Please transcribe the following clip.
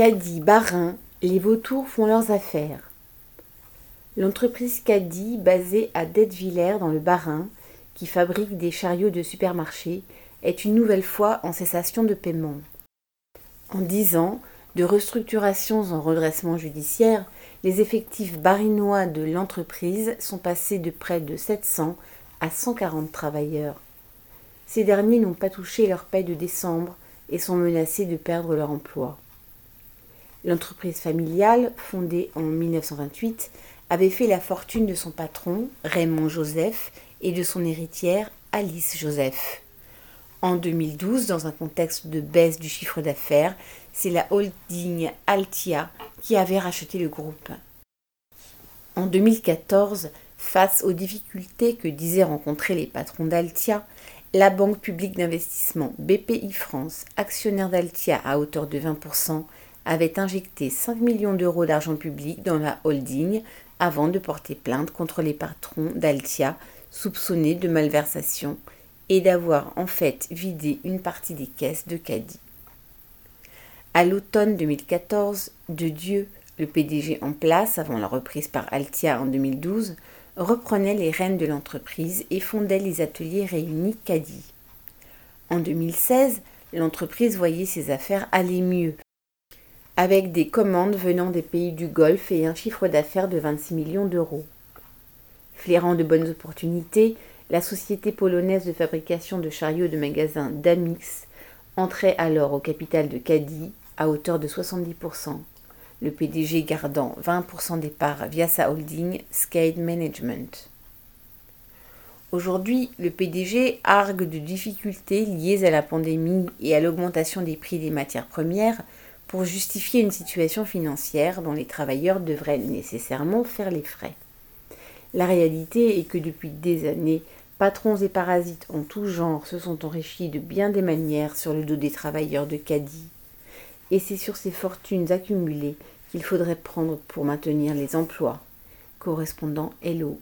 Caddy Barin, les vautours font leurs affaires. L'entreprise Caddy, basée à Dettviller dans le Bas-Rhin, qui fabrique des chariots de supermarché, est une nouvelle fois en cessation de paiement. En dix ans, de restructurations en redressement judiciaire, les effectifs barinois de l'entreprise sont passés de près de 700 à 140 travailleurs. Ces derniers n'ont pas touché leur paie de décembre et sont menacés de perdre leur emploi. L'entreprise familiale, fondée en 1928, avait fait la fortune de son patron, Raymond Joseph, et de son héritière, Alice Joseph. En 2012, dans un contexte de baisse du chiffre d'affaires, c'est la holding Altia qui avait racheté le groupe. En 2014, face aux difficultés que disaient rencontrer les patrons d'Altia, la banque publique d'investissement BPI France, actionnaire d'Altia à hauteur de 20%, avait injecté 5 millions d'euros d'argent public dans la holding avant de porter plainte contre les patrons d'Altia soupçonnés de malversation et d'avoir en fait vidé une partie des caisses de Caddy. À l'automne 2014, De Dieu, le PDG en place avant la reprise par Altia en 2012, reprenait les rênes de l'entreprise et fondait les ateliers réunis Caddy. En 2016, l'entreprise voyait ses affaires aller mieux, avec des commandes venant des pays du Golfe et un chiffre d'affaires de 26 millions d'euros. Flairant de bonnes opportunités, la société polonaise de fabrication de chariots de magasins Damix entrait alors au capital de Caddy à hauteur de 70%, le PDG gardant 20% des parts via sa holding Skate Management. Aujourd'hui, le PDG argue de difficultés liées à la pandémie et à l'augmentation des prix des matières premières pour justifier une situation financière dont les travailleurs devraient nécessairement faire les frais. La réalité est que depuis des années, Patrons et parasites en tout genre se sont enrichis de bien des manières sur le dos des travailleurs de Caddy. Et c'est sur ces fortunes accumulées qu'il faudrait prendre pour maintenir les emplois. Correspondant Hello